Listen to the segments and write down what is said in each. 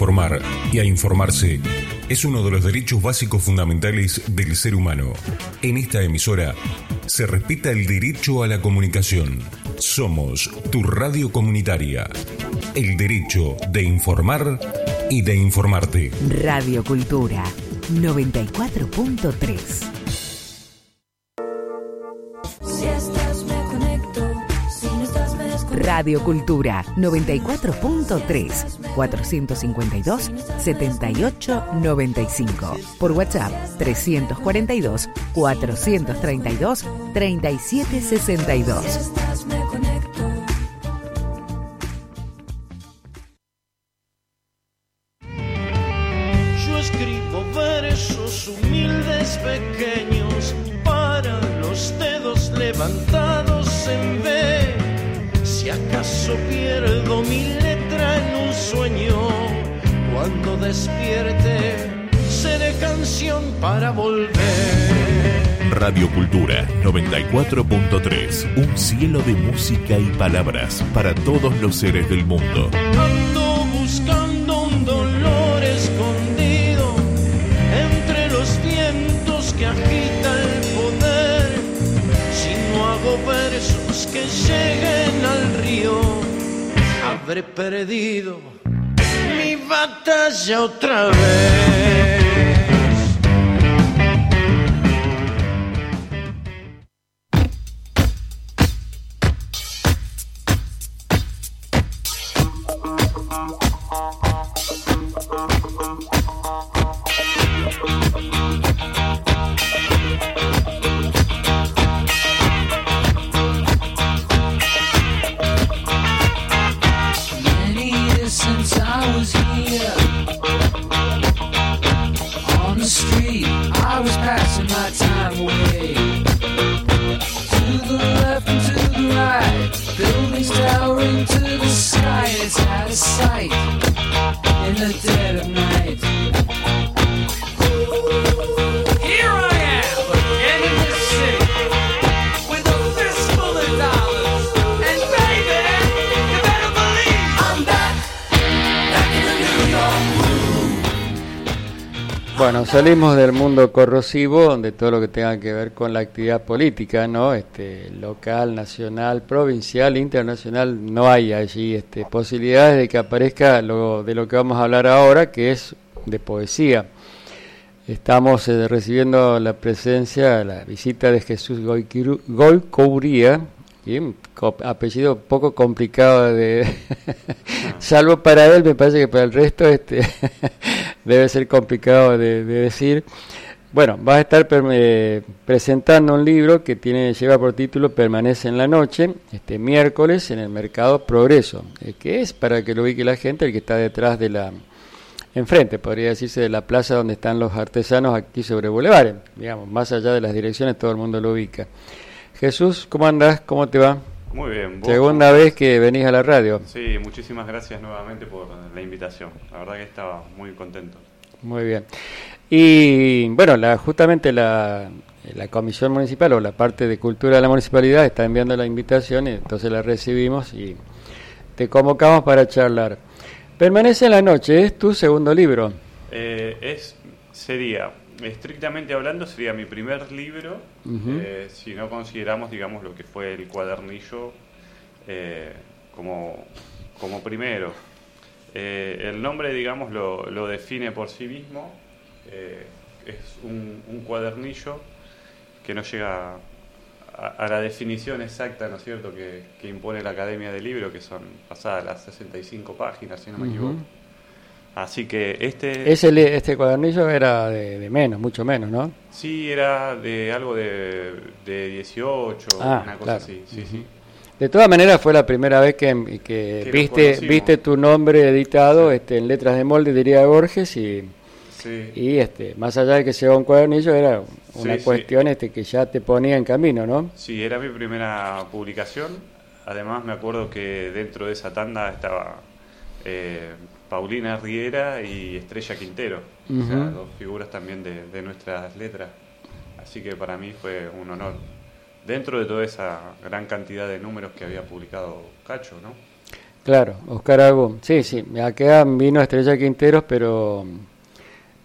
informar y a informarse es uno de los derechos básicos fundamentales del ser humano. En esta emisora se respeta el derecho a la comunicación. Somos tu radio comunitaria. El derecho de informar y de informarte. Radio Cultura 94.3 Radio Cultura 94.3 452 78 95 por WhatsApp 342 432 37 pierdo mi letra en un sueño, cuando despierte seré canción para volver. Radio Cultura 94.3. Un cielo de música y palabras para todos los seres del mundo. Ando buscando un dolor escondido entre los vientos que agita el poder. Si no hago versos que lleguen habré perdido mi batalla otra vez. Salimos del mundo corrosivo, donde todo lo que tenga que ver con la actividad política, ¿no? Este, local, nacional, provincial, internacional, no hay allí este, posibilidades de que aparezca lo de lo que vamos a hablar ahora, que es de poesía. Estamos eh, recibiendo la presencia, la visita de Jesús Goiquiru- Apellido poco complicado de... Salvo para él, me parece que para el resto este debe ser complicado de, de decir. Bueno, va a estar eh, presentando un libro que tiene lleva por título Permanece en la noche, este miércoles en el Mercado Progreso, eh, que es, para que lo ubique la gente, el que está detrás de la, enfrente, podría decirse, de la plaza donde están los artesanos aquí sobre Boulevard, digamos, más allá de las direcciones, todo el mundo lo ubica. Jesús, ¿cómo andás? ¿Cómo te va? Muy bien. ¿vos Segunda vez que venís a la radio. Sí, muchísimas gracias nuevamente por la invitación. La verdad que estaba muy contento. Muy bien. Y bueno, la, justamente la, la comisión municipal o la parte de cultura de la municipalidad está enviando la invitación, y entonces la recibimos y te convocamos para charlar. Permanece en la noche, es tu segundo libro. Eh, es sería, estrictamente hablando, sería mi primer libro, eh, si no consideramos, digamos, lo que fue el cuadernillo eh, como, como primero. Eh, el nombre, digamos, lo, lo define por sí mismo. es un, un cuadernillo que no llega a, a la definición exacta, ¿no es cierto?, que, que impone la Academia del Libro, que son pasadas las 65 páginas, si no me equivoco. Así que este... Ese, este cuadernillo era de, de menos, mucho menos, ¿no? Sí, era de algo de, de 18, Ah, una cosa claro. así. Sí, sí. De todas maneras fue la primera vez que, que viste, viste tu nombre editado este, en letras de molde, diría Borges, y, y este, más allá de que sea un cuadernillo, era una cuestión este, que ya te ponía en camino, ¿no? Sí, era mi primera publicación. Además, me acuerdo que dentro de esa tanda estaba eh, Paulina Riera y Estrella Quintero, o sea, dos figuras también de, de nuestras letras. Así que para mí fue un honor. Dentro de toda esa gran cantidad de números que había publicado Cacho, ¿no? Claro, Oscar Agú. Sí, sí, acá vino Estrella Quinteros, pero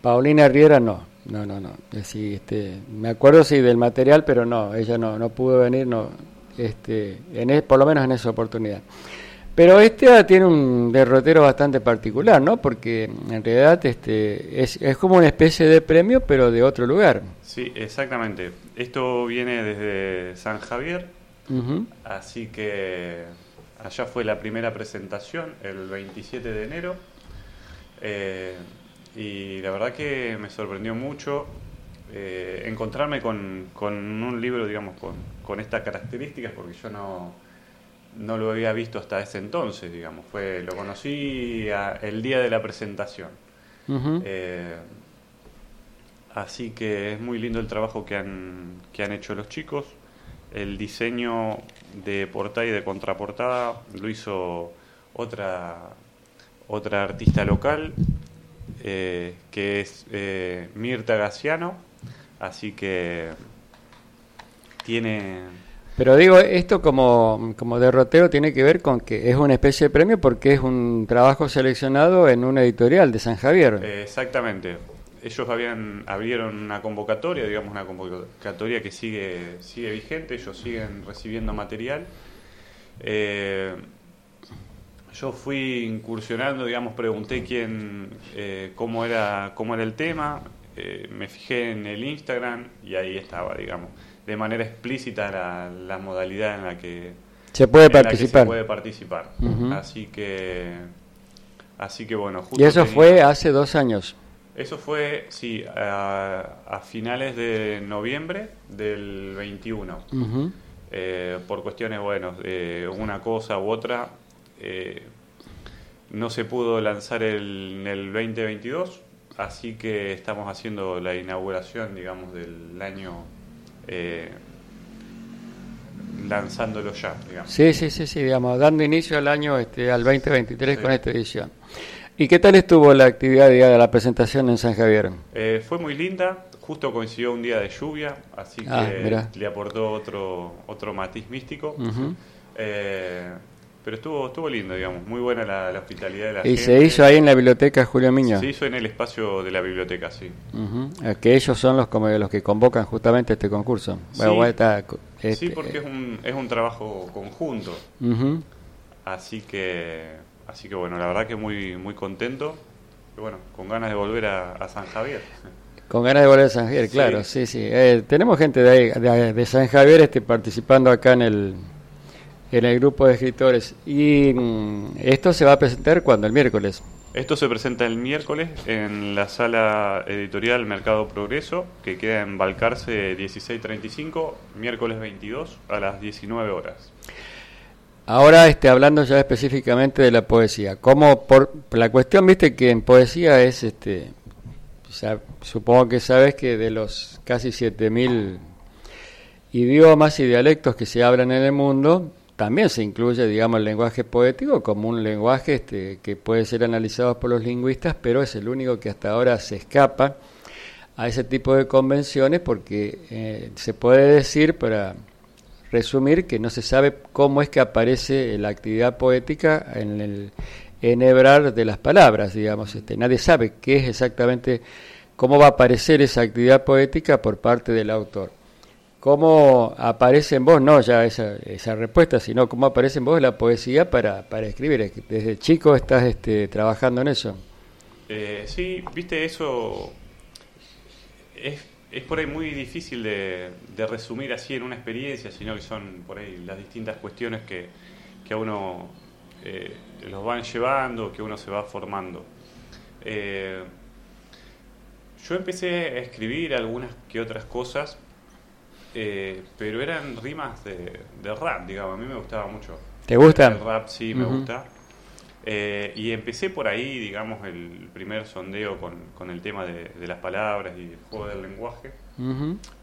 Paulina Riera no. No, no, no. Decir, este, me acuerdo sí del material, pero no, ella no, no pudo venir, no, este, en es- por lo menos en esa oportunidad. Pero este tiene un derrotero bastante particular, ¿no? Porque en realidad este, es, es como una especie de premio, pero de otro lugar. Sí, exactamente. Esto viene desde San Javier, así que allá fue la primera presentación, el 27 de enero. Eh, y la verdad que me sorprendió mucho eh, encontrarme con, con un libro, digamos, con, con estas características, porque yo no, no lo había visto hasta ese entonces, digamos. Fue, lo conocí a- el día de la presentación. Eh, así que es muy lindo el trabajo que han, que han hecho los chicos. El diseño de portada y de contraportada lo hizo otra, otra artista local, eh, que es eh, Mirta Gaciano. Así que tiene... Pero digo, esto como, como derrotero tiene que ver con que es una especie de premio porque es un trabajo seleccionado en una editorial de San Javier. Exactamente. Ellos habían abrieron una convocatoria, digamos una convocatoria que sigue sigue vigente. Ellos siguen recibiendo material. Eh, yo fui incursionando, digamos, pregunté quién, eh, cómo era cómo era el tema. eh, me fijé en el Instagram y ahí estaba, digamos, de manera explícita la, la modalidad en la que se puede participar. se puede participar. Ujú. Así que así que bueno. Y justo eso tenía- fue hace dos años. eso fue, sí, a, a finales de noviembre del 21. Ujú. Eh, por cuestiones, bueno, de una cosa u otra, eh, no se pudo lanzar el, en el 2022, así que estamos haciendo la inauguración, digamos, del año eh, lanzándolo ya, digamos. Sí, sí, sí, sí, digamos, dando inicio al año, este, al 2023 Sí. con esta edición. ¿Y qué tal estuvo la actividad día de la presentación en San Javier? Eh, fue muy linda, justo coincidió un día de lluvia, así que Ah, mirá. le aportó otro, otro matiz místico. Eh, pero estuvo, estuvo lindo, digamos, muy buena la, la hospitalidad de la Y gente. se hizo ahí en la biblioteca Julio Miño. Se hizo en el espacio de la biblioteca, sí. Eh, Que ellos son los como los que convocan justamente este concurso. Bueno, Sí. sí, este, porque es un, es un trabajo conjunto, así que, así que bueno, la verdad que muy, muy contento. Y bueno, con ganas de volver a, a San Javier. Con ganas de volver a San Javier, Sí. claro, sí, sí. Eh, tenemos gente de, ahí, de, de San Javier este, participando acá en el, en el grupo de escritores. Y mm, esto se va a presentar cuando, el miércoles. Esto se presenta el miércoles en la sala editorial Mercado Progreso, que queda en Balcarce 1635, miércoles 22 a las 19 horas. Ahora este, hablando ya específicamente de la poesía. Como por la cuestión, viste que en poesía es, este, ya, supongo que sabes que de los casi 7000 idiomas y dialectos que se hablan en el mundo, también se incluye, digamos, el lenguaje poético como un lenguaje este, que puede ser analizado por los lingüistas, pero es el único que hasta ahora se escapa a ese tipo de convenciones porque eh, se puede decir, para resumir, que no se sabe cómo es que aparece la actividad poética en el enhebrar de las palabras, digamos. Este, nadie sabe qué es exactamente, cómo va a aparecer esa actividad poética por parte del autor. ¿Cómo aparece en vos, no ya esa, esa respuesta, sino cómo aparece en vos la poesía para, para escribir? Desde chico estás este, trabajando en eso. Eh, sí, viste, eso es, es por ahí muy difícil de, de resumir así en una experiencia, sino que son por ahí las distintas cuestiones que, que a uno eh, los van llevando, que uno se va formando. Eh, yo empecé a escribir algunas que otras cosas, eh, pero eran rimas de, de rap, digamos, a mí me gustaba mucho. ¿Te gusta? El rap sí me gusta. Eh, y empecé por ahí, digamos, el primer sondeo con, con el tema de, de las palabras y el juego del lenguaje.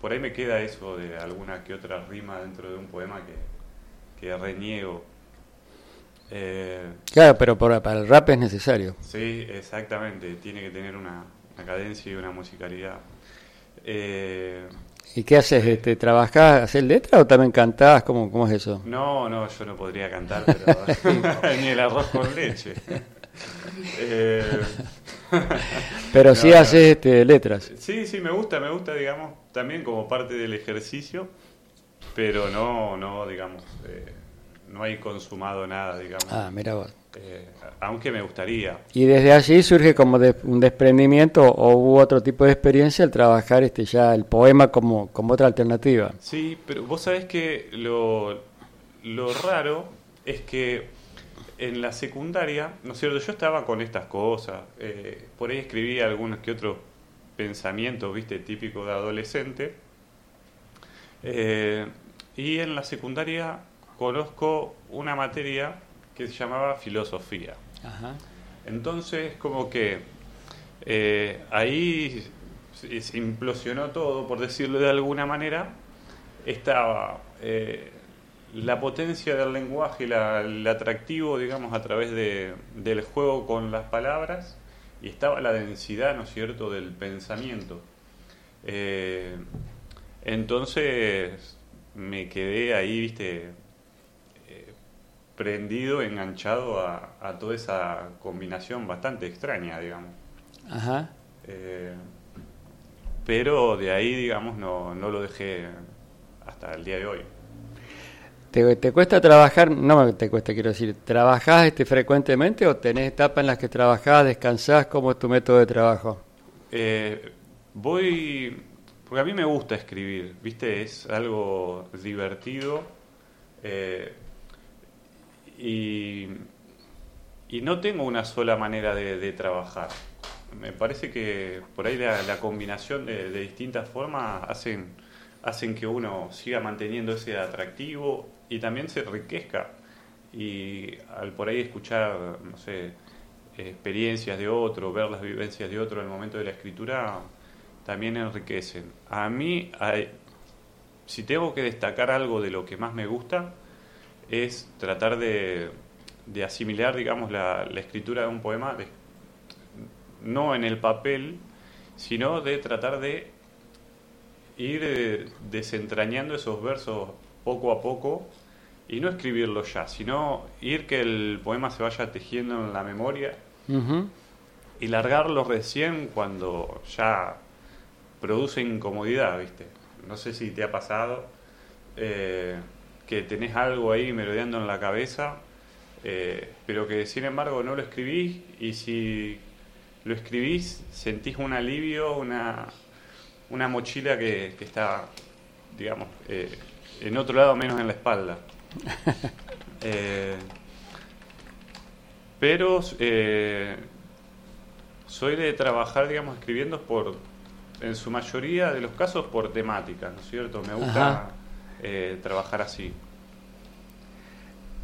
Por ahí me queda eso de alguna que otra rima dentro de un poema que, que reniego. Eh, Claro, pero para el rap es necesario. sí, exactamente. Tiene que tener una, una cadencia y una musicalidad. Eh, ¿Y qué haces? Este, ¿Trabajás, haces letra o también cantás? ¿Cómo, ¿Cómo es eso? No, no, yo no podría cantar, pero ni el arroz con leche. Eh, Pero sí no. haces este, letras. Sí, sí, me gusta, me gusta, digamos, también como parte del ejercicio, pero no, no, digamos, eh, no hay consumado nada, digamos. Ah, mira vos. Eh, aunque me gustaría. Y desde allí surge como de- un desprendimiento o hubo otro tipo de experiencia al trabajar este ya el poema como, como otra alternativa. Sí, pero vos sabés que lo, lo raro es que en la secundaria, ¿no es cierto? Yo estaba con estas cosas, eh, por ahí escribía algunos que otros pensamientos, viste, típicos de adolescente. Eh, y en la secundaria conozco una materia que se llamaba filosofía. Ajá. Entonces, como que eh, ahí se implosionó todo, por decirlo de alguna manera. Estaba eh, la potencia del lenguaje, la- el atractivo, digamos, a través de- del juego con las palabras, y estaba la densidad, ¿no es cierto?, del pensamiento. Eh, entonces, me quedé ahí, viste, prendido, enganchado a, a toda esa combinación bastante extraña, digamos. Ajá. Eh, pero de ahí, digamos, no, no lo dejé hasta el día de hoy. ¿Te, te cuesta trabajar? No te cuesta, quiero decir, ¿trabajás este, frecuentemente o tenés etapas en las que trabajás, descansás? ¿Cómo es tu método de trabajo? Eh, voy, porque a mí me gusta escribir, ¿viste? Es algo divertido eh, y, no tengo una sola manera de, trabajar. Me parece que por ahí la, combinación de, de distintas formas hacen, hacen que uno siga manteniendo ese atractivo y también se enriquezca. Y al por ahí escuchar, no sé, experiencias de otro, ver las vivencias de otro en el momento de la escritura, también enriquecen. A mí, si tengo que destacar algo de lo que más me gusta, es tratar de, de asimilar, digamos, la, la escritura de un poema, de- no en el papel, sino de tratar de ir eh, desentrañando esos versos poco a poco y no escribirlos ya, sino ir que el poema se vaya tejiendo en la memoria y largarlo recién cuando ya produce incomodidad, ¿viste? No sé si te ha pasado eh, que tenés algo ahí merodeando en la cabeza, eh, pero que sin embargo no lo escribís y si lo escribís sentís un alivio, una, una mochila que, que está, digamos, eh, en otro lado menos en la espalda. Eh, pero soy de trabajar, digamos, escribiendo por, en su mayoría de los casos, por temática, ¿no es cierto? Me gusta Ajá. Eh, trabajar así.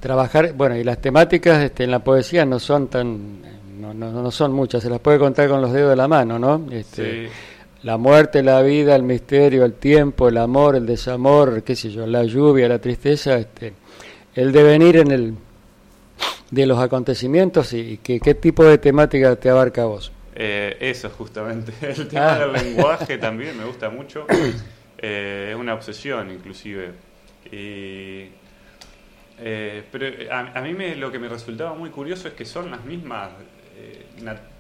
Trabajar, bueno, y las temáticas este, en la poesía no son tan, no, no, no son muchas, se las puede contar con los dedos de la mano, ¿no? Este, Sí. La muerte, la vida, el misterio, el tiempo, el amor, el desamor, qué sé yo, la lluvia, la tristeza, este, el devenir en el de los acontecimientos y, y que, qué tipo de temática te abarca a vos. Eh, eso justamente, el tema Ah. del lenguaje también me gusta mucho, Eh, es una obsesión inclusive. Y, eh, pero a, a mí me, lo que me resultaba muy curioso es que son las mismas eh,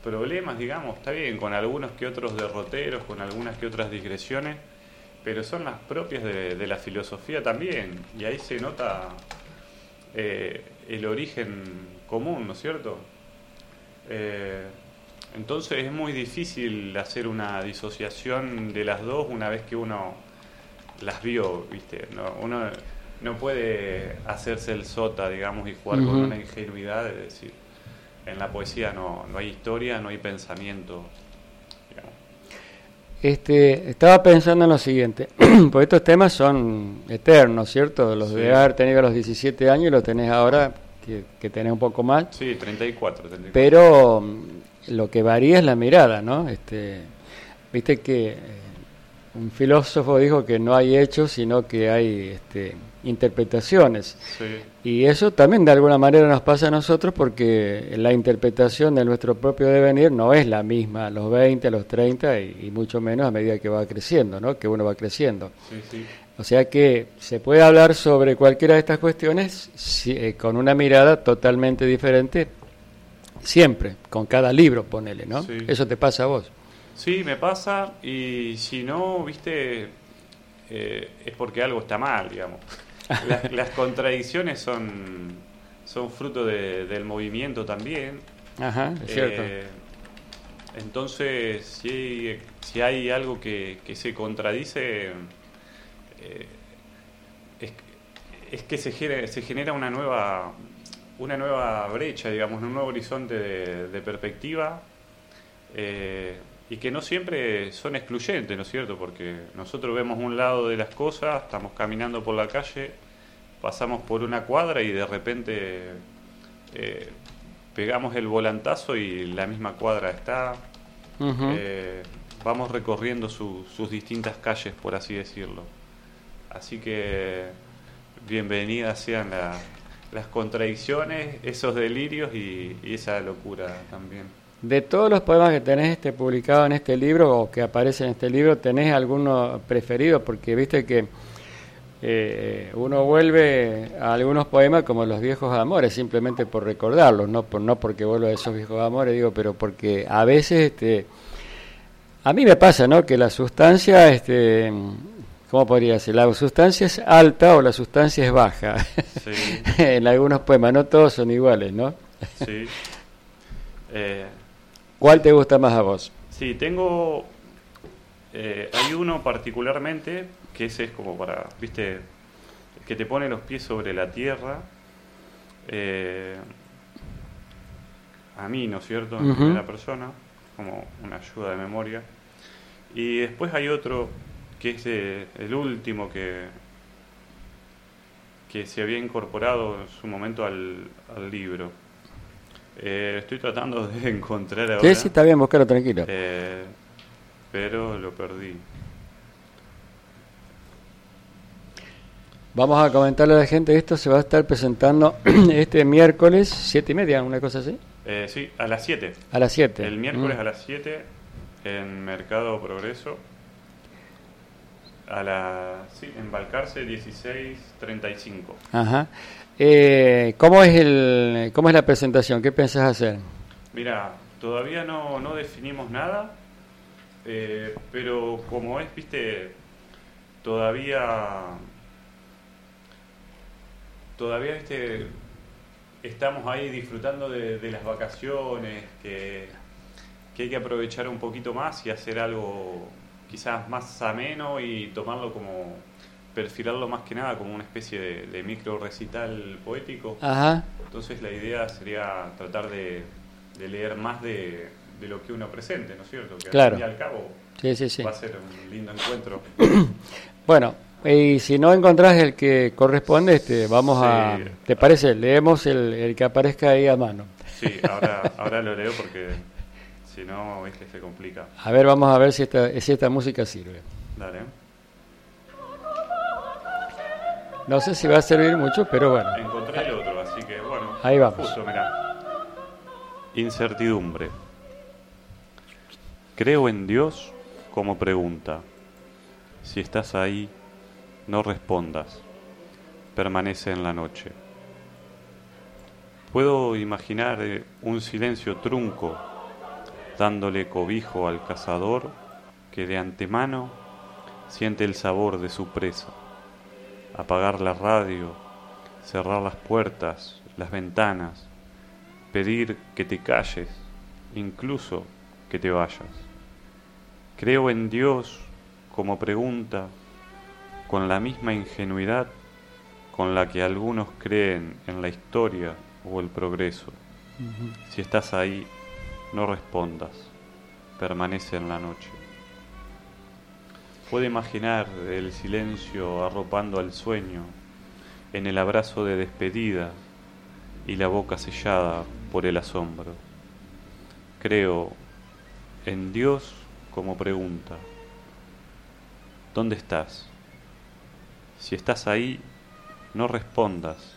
problemas, digamos, está bien, con algunos que otros derroteros, con algunas que otras digresiones, pero son las propias de, la filosofía también, y ahí se nota eh, el origen común, ¿no es cierto? Eh, entonces es muy difícil hacer una disociación de las dos una vez que uno las vio, ¿viste? No, uno no puede hacerse el sota, digamos, y jugar con una ingenuidad de decir, en la poesía no, no hay historia, no hay pensamiento. digamos. Este, estaba pensando en lo siguiente, porque estos temas son eternos, ¿cierto? Los de haber tenido a los 17 años y los tenés ahora, que, que tenés un poco más. Sí, 34, 34. Pero mm, lo que varía es la mirada, ¿no? Este, Viste que eh, un filósofo dijo que no hay hechos, sino que hay este, interpretaciones. Sí, Y eso también de alguna manera nos pasa a nosotros porque la interpretación de nuestro propio devenir no es la misma a los 20, a los 30 y, y mucho menos a medida que va creciendo, ¿no? que uno va creciendo. sí, sí. O sea que se puede hablar sobre cualquiera de estas cuestiones si- eh, con una mirada totalmente diferente, siempre, con cada libro, ponele, ¿no? Eso te pasa a vos. Sí, me pasa y si no, viste, eh, es porque algo está mal, digamos. Las, las contradicciones son, son fruto de- del movimiento también. Ajá, es cierto. Eh, entonces, si hay, si hay algo que, que se contradice, eh, es, es que se genera, se genera una nueva una nueva brecha, digamos, un nuevo horizonte de, de perspectiva eh, y que no siempre son excluyentes, ¿no es cierto? Porque nosotros vemos un lado de las cosas, estamos caminando por la calle, pasamos por una cuadra y de repente eh, pegamos el volantazo y la misma cuadra está. Eh, vamos recorriendo su- sus distintas calles, por así decirlo. Así que bienvenidas sean la- las contradicciones, esos delirios y, y esa locura también. De todos los poemas que tenés este, publicado en este libro o que aparecen en este libro, ¿tenés alguno preferido? Porque viste que eh, uno vuelve a algunos poemas como los viejos amores, simplemente por recordarlos, no, por, no porque vuelva a esos viejos amores, digo, pero porque a veces, este, a mí me pasa, ¿no? Que la sustancia, este, ¿cómo podría ser? La sustancia es alta o la sustancia es baja. Sí, en algunos poemas, no todos son iguales, ¿no? sí. Eh, ¿Cuál te gusta más a vos? sí, tengo... eh, hay uno particularmente que ese es como para, viste, que te pone los pies sobre la tierra. eh, a mí, ¿no es cierto? En Ujú. primera persona, como una ayuda de memoria. Y después hay otro que es eh, el último que, que se había incorporado en su momento al, al libro. Eh, estoy tratando de encontrar ahora. Sí, sí, está bien, buscarlo tranquilo. eh, pero lo perdí. Vamos a comentarle a la gente, esto se va a estar presentando este miércoles, siete y media, una cosa así, Eh, sí, a las 7. a las 7. El miércoles a las 7 en Mercado Progreso. A la, sí, en Balcarce 1635. Ajá. Eh, ¿cómo, es el, ¿Cómo es la presentación? ¿Qué pensás hacer? Mira, todavía no, no definimos nada, eh, pero como es, viste, todavía, todavía, viste, estamos ahí disfrutando de, de las vacaciones, que, que hay que aprovechar un poquito más y hacer algo quizás más ameno y tomarlo como, perfilarlo más que nada como una especie de, de micro recital poético. Ajá. Entonces la idea sería tratar de, de leer más de, de lo que uno presente, ¿no es cierto? Que Claro. al fin y al cabo Sí, sí, sí. va a ser un lindo encuentro. Bueno, y si no encontrás el que corresponde, este, vamos a... ¿Te parece? Leemos el, el que aparezca ahí a mano. Sí, ahora, ahora lo leo porque si no, es que se complica. A ver, vamos a ver si esta, si esta música sirve. Dale. No sé si va a servir mucho, pero bueno. Encontré el otro, así que bueno. Ahí vamos. Justo, mirá. Incertidumbre. Creo en Dios como pregunta. Si estás ahí, no respondas. Permanece en la noche. Puedo imaginar eh, un silencio trunco dándole cobijo al cazador que de antemano siente el sabor de su presa. Apagar la radio, cerrar las puertas, las ventanas, pedir que te calles, incluso que te vayas. Creo en Dios como pregunta con la misma ingenuidad con la que algunos creen en la historia o el progreso. Si estás ahí, no respondas, permanece en la noche. Puede imaginar el silencio arropando al sueño, en el abrazo de despedida y la boca sellada por el asombro. Creo en Dios como pregunta. ¿Dónde estás? Si estás ahí, no respondas,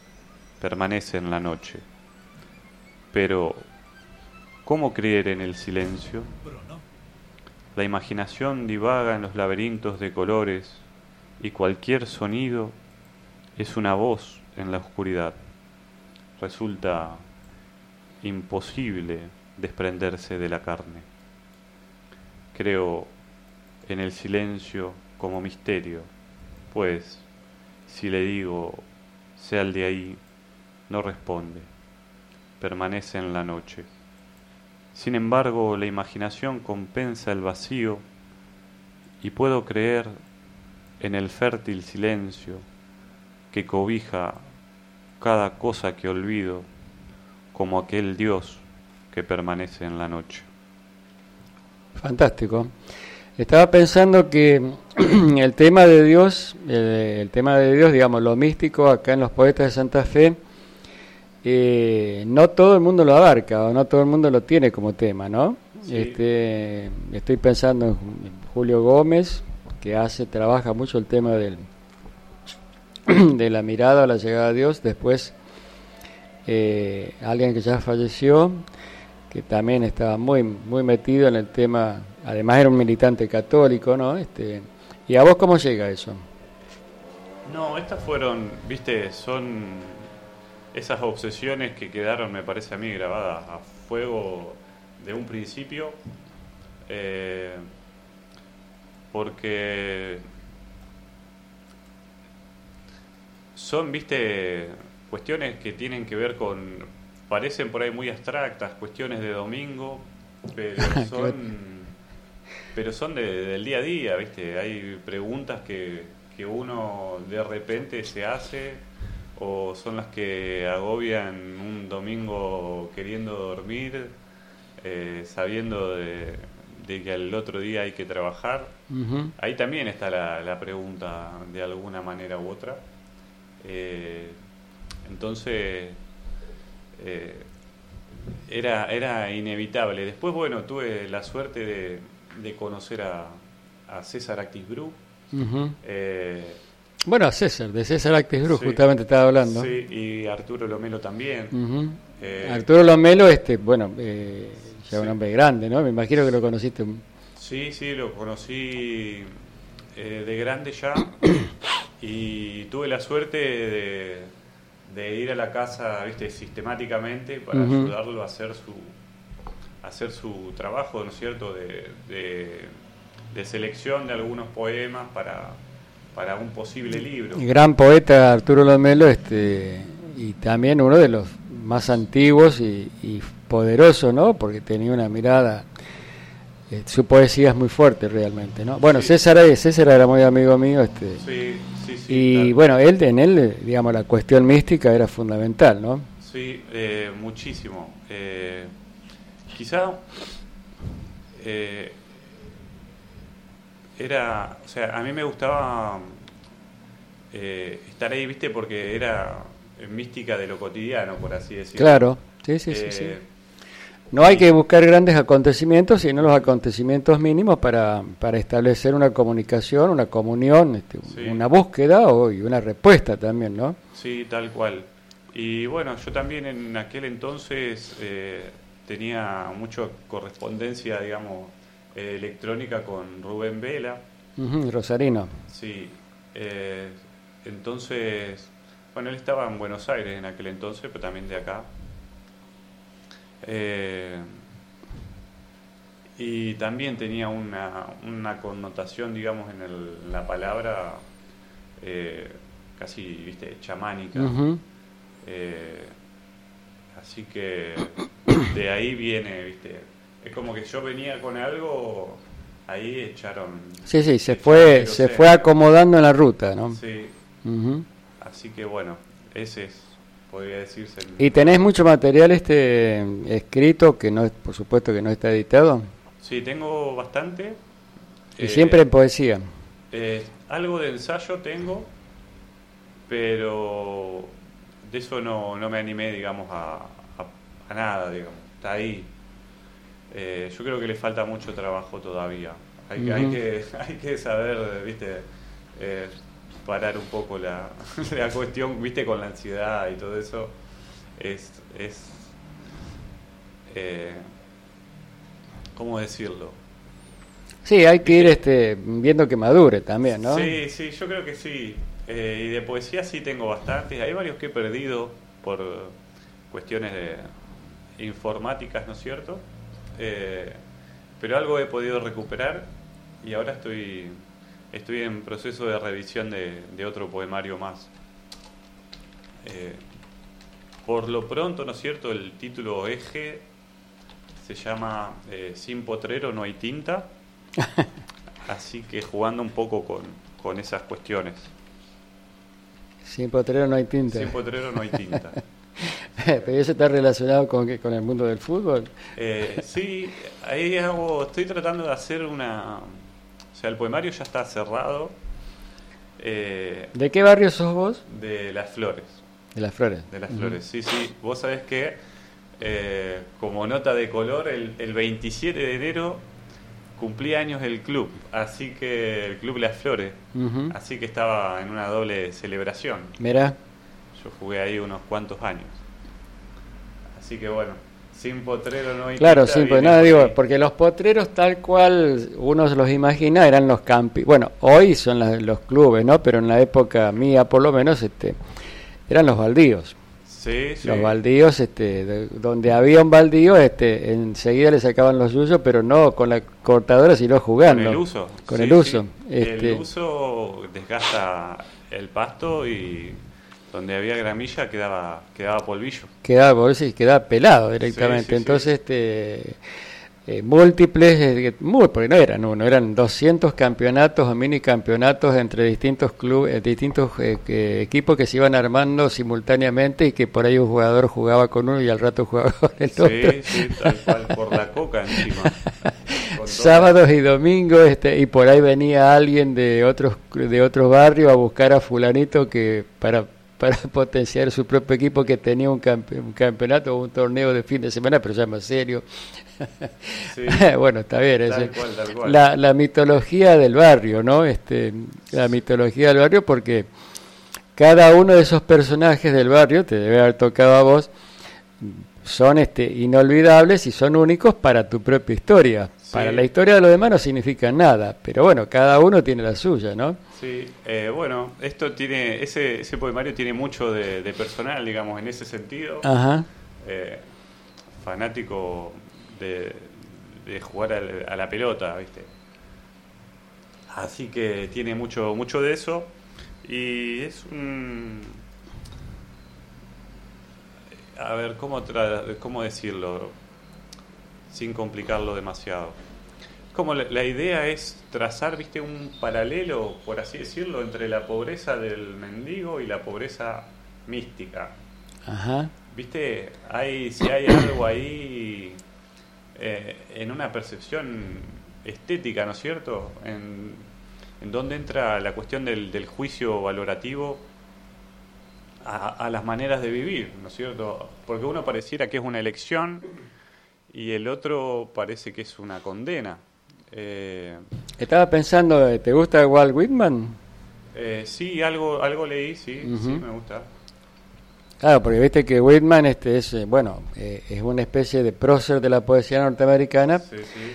permanece en la noche. Pero, ¿cómo creer en el silencio? La imaginación divaga en los laberintos de colores y cualquier sonido es una voz en la oscuridad. Resulta imposible desprenderse de la carne. Creo en el silencio como misterio, pues si le digo, sea el de ahí, no responde, permanece en la noche. Sin embargo, la imaginación compensa el vacío y puedo creer en el fértil silencio que cobija cada cosa que olvido como aquel Dios que permanece en la noche. Fantástico. Estaba pensando que el tema de Dios, el, el tema de Dios, digamos, lo místico acá en los poetas de Santa Fe, eh, no todo el mundo lo abarca o no todo el mundo lo tiene como tema, ¿no? Sí. Este, estoy pensando en Julio Gómez, que hace, trabaja mucho el tema del, de la mirada a la llegada a Dios. Después, eh, alguien que ya falleció, que también estaba muy, muy metido en el tema, además era un militante católico, ¿no? Este, ¿Y a vos cómo llega eso? No, estas fueron, viste, son esas obsesiones que quedaron, me parece a mí, grabadas a fuego de un principio. eh, porque son, viste, cuestiones que tienen que ver con, parecen por ahí muy abstractas, cuestiones de domingo, pero son pero son de- del día a día, ¿viste? Hay preguntas que, que uno de repente se hace o son las que agobian un domingo queriendo dormir, eh, sabiendo de, de que al otro día hay que trabajar. Ahí también está la, la pregunta de alguna manera u otra. Eh, entonces, eh, era, era inevitable. Después, bueno, tuve la suerte de, de conocer a, a César Actisbru. Ujú. eh, Bueno, a César, de César Actes Sí. justamente estaba hablando. sí, y Arturo Lomelo también. Eh, Arturo Lomelo, este, bueno, eh, ya un Sí. hombre grande, ¿no? Me imagino que lo conociste. Sí, sí, lo conocí eh, de grande ya y tuve la suerte de, de ir a la casa, viste, sistemáticamente para ayudarlo a hacer su a hacer su trabajo, ¿no es cierto?, de, de, de selección de algunos poemas para, para un posible libro. Gran poeta Arturo Lomelo, este, y también uno de los más antiguos y, y poderoso, ¿no? Porque tenía una mirada, eh, su poesía es muy fuerte realmente, ¿no? Bueno, Sí. César, César era muy amigo mío, este, Sí, sí, sí. y bueno, él, en él, digamos, la cuestión mística era fundamental, ¿no? Sí, eh, muchísimo. Eh, quizá eh, era, o sea, a mí me gustaba eh, estar ahí, viste, porque era mística de lo cotidiano, por así decirlo. Claro, sí, sí, sí, Eh, sí. No hay que buscar grandes acontecimientos, sino los acontecimientos mínimos para, para establecer una comunicación, una comunión, este, Sí. una búsqueda o, y una respuesta también, ¿no? Sí, tal cual. Y bueno, yo también en aquel entonces eh, tenía mucha correspondencia, digamos, eh, electrónica con Rubén Vela. Ujú, Rosarino. Sí, eh, entonces, bueno, él estaba en Buenos Aires en aquel entonces, pero también de acá. Eh, y también tenía una, una connotación, digamos, en, el- en la palabra casi, viste, chamánica. Así que de ahí viene, viste. Es como que yo venía con algo, ahí echaron. Sí, sí, se fue, se fue acomodando en la ruta, ¿no? Sí, así que bueno, ese es, podría decirse. el- ¿Y tenés mucho material este escrito que no es, por supuesto que no está editado? Sí, tengo bastante. Y Eh, siempre en poesía. eh, algo de ensayo tengo, pero de eso no, no me animé, digamos, a, a- a nada, digamos. Está ahí. Eh, yo creo que le falta mucho trabajo todavía Hay, hay Ujú. que, hay que saber, viste, eh, parar un poco la, la cuestión, viste, con la ansiedad y todo eso. Es, es eh, ¿cómo decirlo? Sí, hay que ir este, viendo que madure también, ¿no? Sí, sí, yo creo que sí. Eh, y de poesía sí tengo bastantes. Hay varios que he perdido por cuestiones de informáticas, ¿no es cierto? Eh, pero algo he podido recuperar y ahora estoy, estoy en proceso de revisión de, de otro poemario más. Eh, por lo pronto, ¿no es cierto? El título eje se llama eh, Sin potrero no hay tinta. Así que jugando un poco con, con esas cuestiones. Sin potrero no hay tinta. Sin potrero no hay tinta. Pero eso está relacionado con, con el mundo del fútbol. Eh, sí, ahí hago, estoy tratando de hacer una... O sea, el poemario ya está cerrado eh, ¿De qué barrio sos vos? de las flores. De las flores. De las flores, sí, sí. Vos sabés que, eh, como nota de color, el, el 27 de enero cumplía años el club, así que el club Las Flores, así que estaba en una doble celebración. Mirá, Yo jugué ahí unos cuantos años. Así que bueno, sin potrero no hay claro, digo, ahí. porque los potreros tal cual uno se los imagina eran los campi. Bueno, hoy son los clubes, ¿no? Pero en la época mía, por lo menos, este, eran los baldíos. Sí, sí. Los baldíos, este, de- donde había un baldío, este, enseguida le sacaban los yuyos, pero no con la cortadora, sino Con jugando. el uso. Con sí, el uso. Este, El uso desgasta el pasto y donde había gramilla quedaba, quedaba polvillo. quedaba, por eso, quedaba pelado directamente. Sí, sí, sí. Entonces, este, eh, múltiples, eh, muy, porque no eran uno, eran 200 campeonatos o mini campeonatos entre distintos clubes, distintos eh, equipos que se iban armando simultáneamente y que por ahí un jugador jugaba con uno y al rato jugaba con el otro. Sí, tal cual, por la coca encima. Sábados y domingos, este, y por ahí venía alguien de otros de otros barrios a buscar a fulanito que para para potenciar su propio equipo que tenía un, campe- un campeonato o un torneo de fin de semana, pero ya más serio. Sí. bueno, está bien. Tal ese- cual, tal cual. La, la mitología del barrio, ¿no? Este, la mitología del barrio porque cada uno de esos personajes del barrio, te debe haber tocado a vos, son este, inolvidables y son únicos para tu propia historia. Sí. Para la historia de los demás no significan nada, pero bueno, cada uno tiene la suya, ¿no? Sí, eh, bueno, esto tiene, ese, ese poemario tiene mucho de, de personal, digamos, en ese sentido. Ajá. Eh, fanático de, de jugar a la pelota, ¿viste? Así que tiene mucho, mucho de eso. Y es un. A ver, ¿cómo, tra- cómo decirlo? Sin complicarlo demasiado. Como la, la idea es trazar, viste, un paralelo, por así decirlo, entre la pobreza del mendigo y la pobreza mística. Ajá. Viste, hay, si hay algo ahí eh, en una percepción estética, ¿no es cierto? En, en donde entra la cuestión del, del juicio valorativo a, a las maneras de vivir, ¿no es cierto? Porque uno pareciera que es una elección y el otro parece que es una condena. Eh, Estaba pensando, eh, ¿te gusta Walt Whitman? eh, sí, algo, algo leí, sí, sí, me gusta. Claro, porque viste que Whitman este es, eh, bueno, eh, es una especie de prócer de la poesía norteamericana Sí, sí.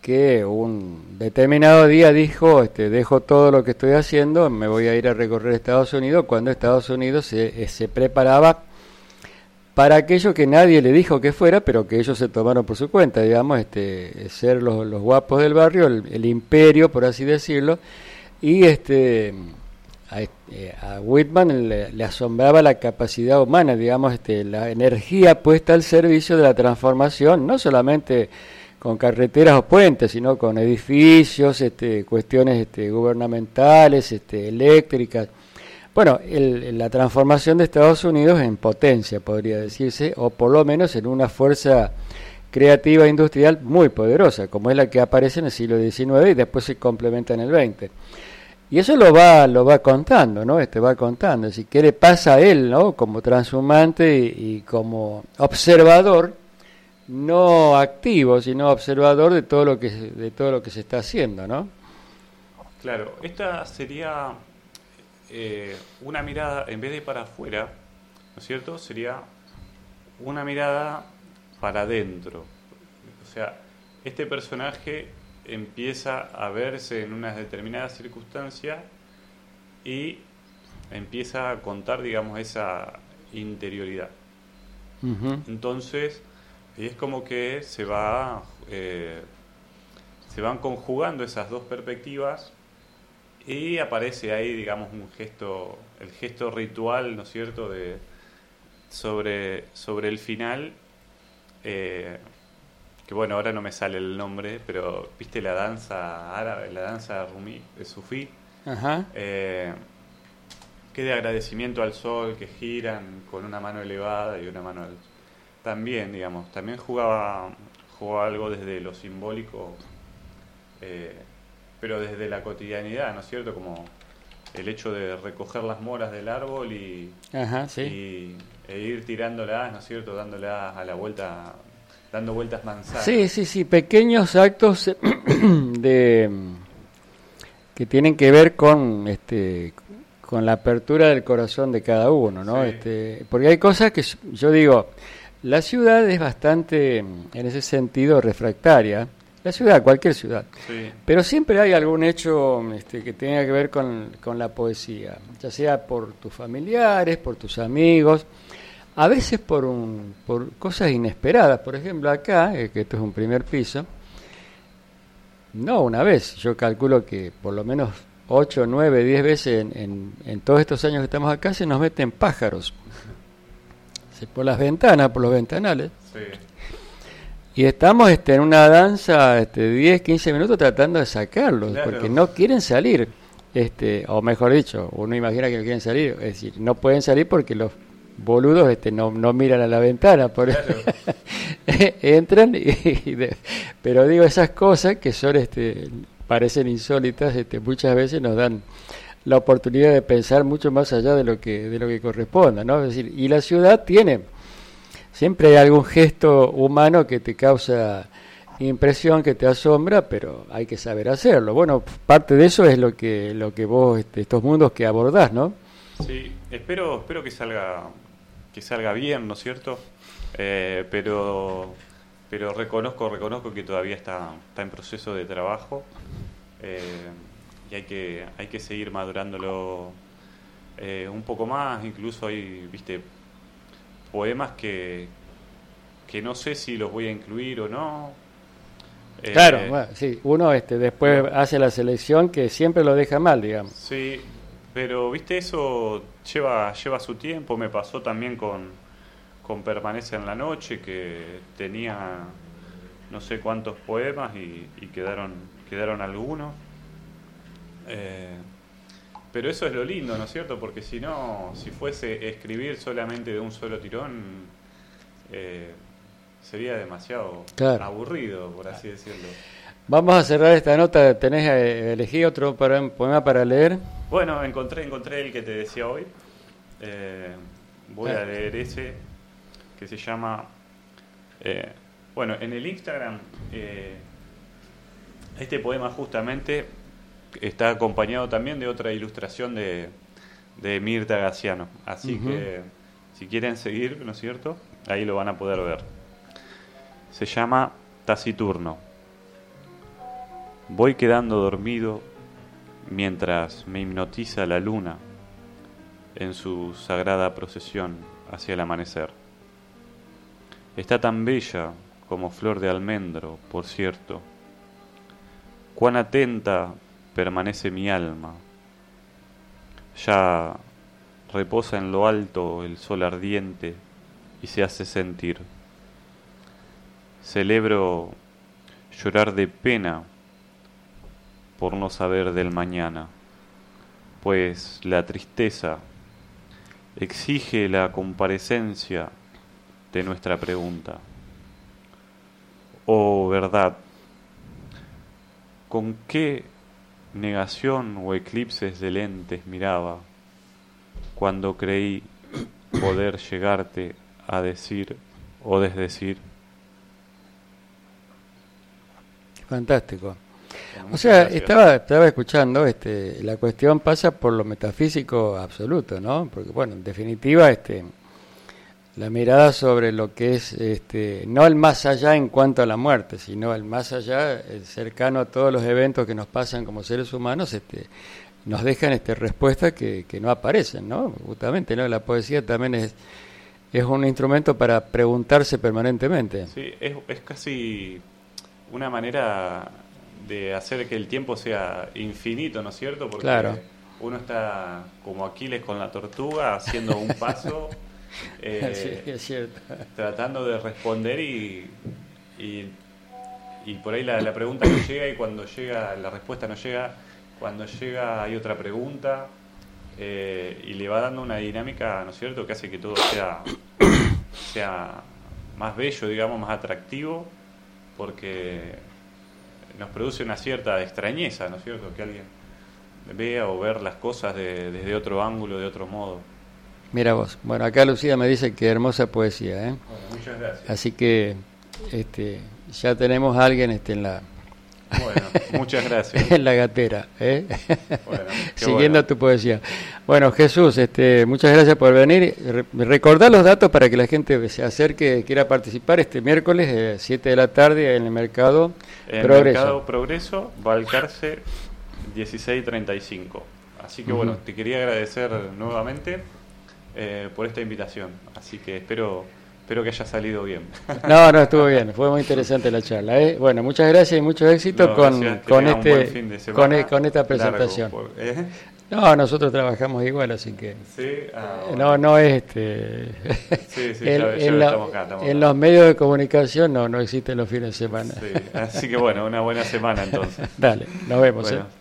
que un determinado día dijo, este, dejo todo lo que estoy haciendo, me voy a ir a recorrer Estados Unidos, cuando Estados Unidos se, eh, se preparaba para aquello que nadie le dijo que fuera, pero que ellos se tomaron por su cuenta, digamos, este, ser los, los guapos del barrio, el, imperio, por así decirlo, y este a, este, a Whitman le, le asombraba la capacidad humana, digamos, este, la energía puesta al servicio de la transformación, no solamente con carreteras o puentes, sino con edificios, este, cuestiones este, gubernamentales, este, eléctricas. Bueno, el- la transformación de Estados Unidos en potencia, podría decirse, o por lo menos en una fuerza creativa industrial muy poderosa, como es la que aparece en el siglo XIX y después se complementa en el XX. Y eso lo va, lo va contando, ¿no? Este va contando. Si quiere, pasa a él, ¿no? Como transhumante y, y como observador no activo, sino observador de todo lo que de todo lo que se está haciendo, ¿no? Claro, esta sería eh, una mirada, en vez de para afuera, ¿no es cierto? Sería una mirada para adentro. O sea, este personaje empieza a verse en unas determinadas circunstancias y empieza a contar, digamos, esa interioridad. Ujú. Entonces, y es como que se va eh, se van conjugando esas dos perspectivas y aparece ahí, digamos, un gesto, el gesto ritual, ¿no es cierto?, de sobre, sobre el final, eh, que bueno, ahora no me sale el nombre, pero viste la danza árabe, la danza rumí, de sufí, Ajá. eh, que de agradecimiento al sol, que giran con una mano elevada y una mano al... También, digamos, también jugaba, jugaba algo desde lo simbólico, eh, pero desde la cotidianidad, ¿no es cierto? Como el hecho de recoger las moras del árbol y, Ajá, sí. y- e ir tirándolas, ¿no es cierto? Dándolas a la vuelta, dando vueltas manzanas. Sí, sí, sí, pequeños actos de que tienen que ver con este con la apertura del corazón de cada uno, ¿no? Sí. Este, porque hay cosas que yo digo, la ciudad es bastante en ese sentido refractaria, la ciudad, cualquier ciudad. Sí. Pero siempre hay algún hecho este, que tenga que ver con, con la poesía, ya sea por tus familiares, por tus amigos, a veces por, un, por cosas inesperadas. Por ejemplo, acá, eh, que esto es un primer piso, no una vez, yo calculo que por lo menos 8, 9, 10 veces en, en, en todos estos años que estamos acá se nos meten pájaros. Por las ventanas, por los ventanales. Sí. Y estamos este, en una danza este, 10, 15 minutos tratando de sacarlos, Claro. porque no quieren salir. Este, o mejor dicho, uno imagina que no quieren salir, es decir, no pueden salir porque los boludos este, no, no miran a la ventana, por entran, y, y de- pero digo, esas cosas que son, este, parecen insólitas, este, muchas veces nos dan la oportunidad de pensar mucho más allá de lo que, de lo que corresponda, ¿no? Es decir, y la ciudad tiene Siempre hay algún gesto humano que te causa impresión, que te asombra, pero hay que saber hacerlo. Bueno, parte de eso es lo que lo que vos este, estos mundos que abordás, ¿no? Sí, espero, espero que salga, que salga bien, ¿no es cierto? Eh, pero, pero reconozco, reconozco que todavía está, está en proceso de trabajo eh, y hay que, hay que seguir madurándolo eh, un poco más. Incluso hay, viste, poemas que, que no sé si los voy a incluir o no. Eh, Claro, bueno, sí, uno este, después hace la selección que siempre lo deja mal, digamos. Sí, pero viste, eso lleva, lleva su tiempo. Me pasó también con, con Permanece en la Noche, que tenía no sé cuántos poemas y, y quedaron, quedaron algunos. Eh, pero eso es lo lindo, ¿no es cierto? Porque si no, si fuese escribir solamente de un solo tirón, eh, sería demasiado Claro. aburrido, por así decirlo. Vamos a cerrar esta nota. ¿Tenés eh, elegí otro para- poema para leer? Bueno, encontré, encontré el que te decía hoy. Eh, voy a Ah. leer ese que se llama. eh, bueno, en el Instagram, este poema justamente está acompañado también de otra ilustración de, de Mirta Gaciano. Así que, si quieren seguir, ¿no es cierto? Ahí lo van a poder ver. Se llama Taciturno. Voy quedando dormido mientras me hipnotiza la luna en su sagrada procesión hacia el amanecer. Está tan bella como flor de almendro, por cierto. Cuán atenta permanece mi alma. Ya reposa en lo alto el sol ardiente y se hace sentir. Celebro llorar de pena por no saber del mañana, pues la tristeza exige la comparecencia de nuestra pregunta. Oh verdad, ¿con qué negación o eclipses de lentes miraba cuando creí poder llegarte a decir o desdecir. Fantástico. O sea, estaba, estaba escuchando, este, la cuestión pasa por lo metafísico absoluto, ¿no? Porque, bueno, en definitiva, este, la mirada sobre lo que es, este, no el más allá en cuanto a la muerte, sino el más allá, el cercano a todos los eventos que nos pasan como seres humanos, este, nos dejan este, respuestas que, que no aparecen, ¿no? Justamente, ¿no? La poesía también es, es un instrumento para preguntarse permanentemente. Sí, es, es casi una manera de hacer que el tiempo sea infinito, ¿no es cierto? Porque Claro. uno está como Aquiles con la tortuga haciendo un paso, eh, Sí, es cierto. tratando de responder y, y, y por ahí la, la pregunta no llega y cuando llega la respuesta no llega, cuando llega hay otra pregunta eh, y le va dando una dinámica, ¿no es cierto?, que hace que todo sea, sea más bello, digamos, más atractivo, porque nos produce una cierta extrañeza, ¿no es cierto?, que alguien vea o ver las cosas de- desde otro ángulo, de otro modo. Mira vos. Bueno, acá Lucía me dice que hermosa poesía, ¿eh? Bueno, muchas gracias. Así que este, ya tenemos a alguien este, en la Bueno, muchas gracias. en la gatera, ¿eh? Bueno, siguiendo bueno. tu poesía. Bueno, Jesús, este, muchas gracias por venir. Re- recordar los datos para que la gente se acerque, quiera participar este miércoles, eh, 7 de la tarde, en el mercado En Progreso. Mercado Progreso, Balcarce 1635. Así que bueno, te quería agradecer nuevamente eh, por esta invitación. Así que espero, espero que haya salido bien. No, no, estuvo bien, fue muy interesante la charla. ¿eh? Bueno, muchas gracias y mucho éxito No, con, con, este, con, e- con esta presentación. por- ¿eh? No, nosotros trabajamos igual, así que... Sí, ah, No, bueno. no es este. Sí, sí, en, la- acá, en los medios de comunicación no, no existen los fines de semana. Sí, Así que bueno, una buena semana entonces. Dale, nos vemos. Bueno, ¿eh?